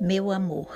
meu amor.